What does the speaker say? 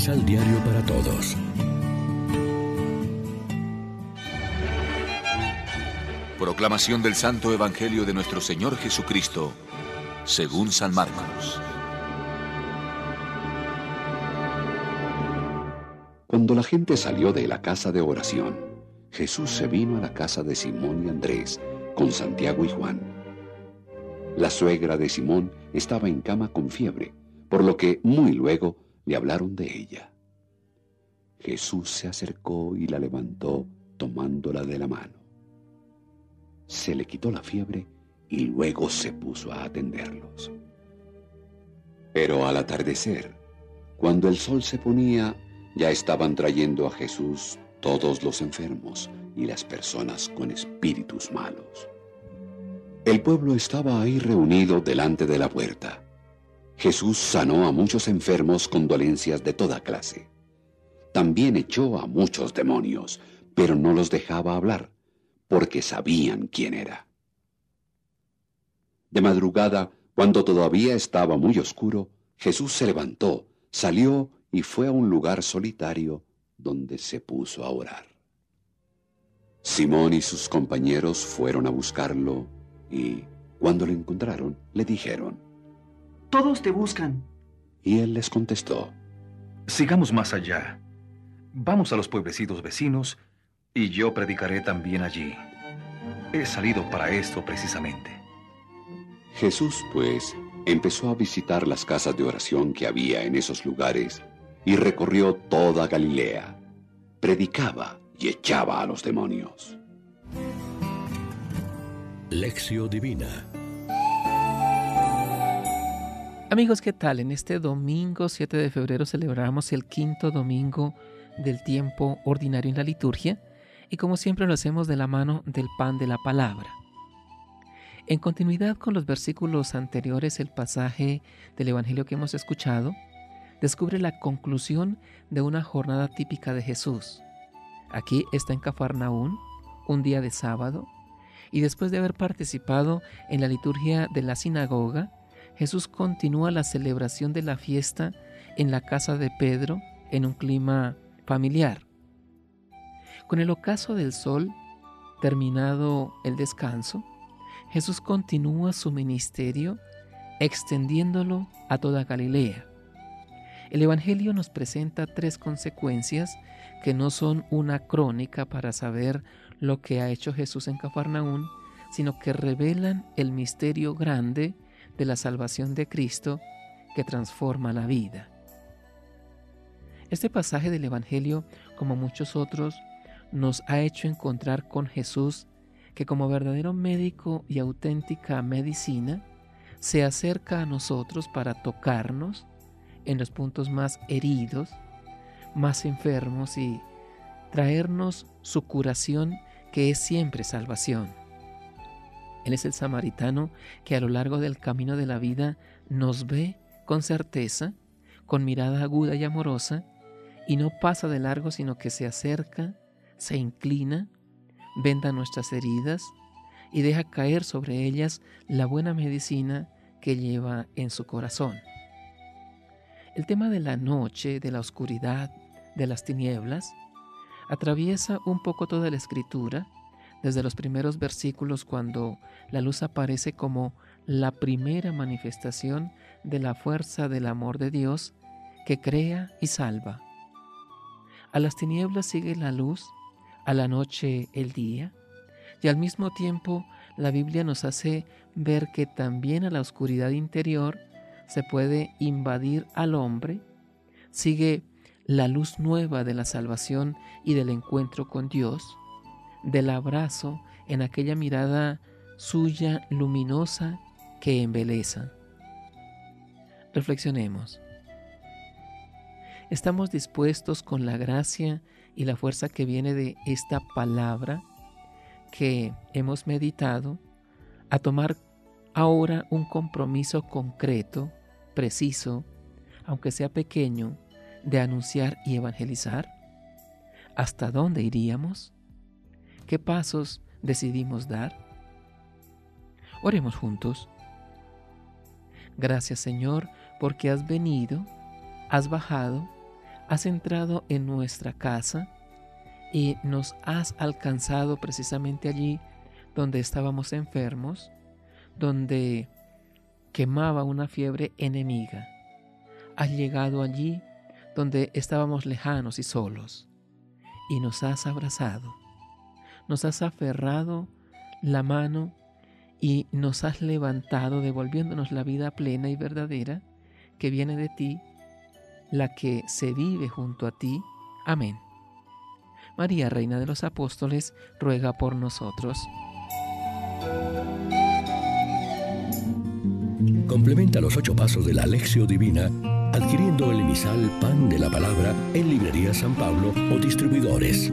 Misal Diario para Todos. Proclamación del Santo Evangelio de nuestro Señor Jesucristo, según San Marcos. Cuando la gente salió de la casa de oración, Jesús se vino a la casa de Simón y Andrés con Santiago y Juan. La suegra de Simón estaba en cama con fiebre, por lo que muy luego le hablaron de ella. Jesús se acercó y la levantó tomándola de la mano. Se le quitó la fiebre y luego se puso a atenderlos. Pero al atardecer, cuando el sol se ponía, ya estaban trayendo a Jesús todos los enfermos y las personas con espíritus malos. El pueblo estaba ahí reunido delante de la puerta. Jesús sanó a muchos enfermos con dolencias de toda clase. También echó a muchos demonios, pero no los dejaba hablar, porque sabían quién era. De madrugada, cuando todavía estaba muy oscuro, Jesús se levantó, salió y fue a un lugar solitario donde se puso a orar. Simón y sus compañeros fueron a buscarlo y, cuando lo encontraron, le dijeron, Todos te buscan. Y él les contestó, Sigamos más allá. Vamos a los pueblecitos vecinos y yo predicaré también allí. He salido para esto precisamente. Jesús, pues, empezó a visitar las casas de oración que había en esos lugares y recorrió toda Galilea. Predicaba y echaba a los demonios. Lección Divina Amigos, ¿qué tal? En este domingo 7 de febrero celebramos el quinto domingo del tiempo ordinario en la liturgia y como siempre lo hacemos de la mano del pan de la palabra. En continuidad con los versículos anteriores, el pasaje del Evangelio que hemos escuchado descubre la conclusión de una jornada típica de Jesús. Aquí está en Cafarnaún, un día de sábado, y después de haber participado en la liturgia de la sinagoga, Jesús continúa la celebración de la fiesta en la casa de Pedro en un clima familiar. Con el ocaso del sol, terminado el descanso, Jesús continúa su ministerio extendiéndolo a toda Galilea. El Evangelio nos presenta tres consecuencias que no son una crónica para saber lo que ha hecho Jesús en Cafarnaún, sino que revelan el misterio grande de la salvación de Cristo que transforma la vida. Este pasaje del Evangelio, como muchos otros, nos ha hecho encontrar con Jesús que como verdadero médico y auténtica medicina, se acerca a nosotros para tocarnos en los puntos más heridos, más enfermos y traernos su curación que es siempre salvación. Él es el samaritano que a lo largo del camino de la vida nos ve con certeza, con mirada aguda y amorosa, y no pasa de largo, sino que se acerca, se inclina, venda nuestras heridas y deja caer sobre ellas la buena medicina que lleva en su corazón. El tema de la noche, de la oscuridad, de las tinieblas, atraviesa un poco toda la escritura, desde los primeros versículos cuando la luz aparece como la primera manifestación de la fuerza del amor de Dios que crea y salva. A las tinieblas sigue la luz, a la noche el día, y al mismo tiempo la Biblia nos hace ver que también a la oscuridad interior se puede invadir al hombre, sigue la luz nueva de la salvación y del encuentro con Dios, del abrazo en aquella mirada suya luminosa que embeleza. Reflexionemos. ¿Estamos dispuestos con la gracia y la fuerza que viene de esta palabra que hemos meditado a tomar ahora un compromiso concreto preciso, aunque sea pequeño, de anunciar y evangelizar? ¿Hasta dónde iríamos? ¿Qué pasos decidimos dar? Oremos juntos. Gracias Señor porque has venido, has bajado, has entrado en nuestra casa y nos has alcanzado precisamente allí donde estábamos enfermos, donde quemaba una fiebre enemiga. Has llegado allí donde estábamos lejanos y solos y nos has abrazado, nos has aferrado la mano y nos has levantado devolviéndonos la vida plena y verdadera que viene de ti, la que se vive junto a ti. Amén. María, Reina de los Apóstoles, ruega por nosotros. Complementa los ocho pasos de la Alexio Divina adquiriendo el emisal Pan de la Palabra en Librería San Pablo o distribuidores.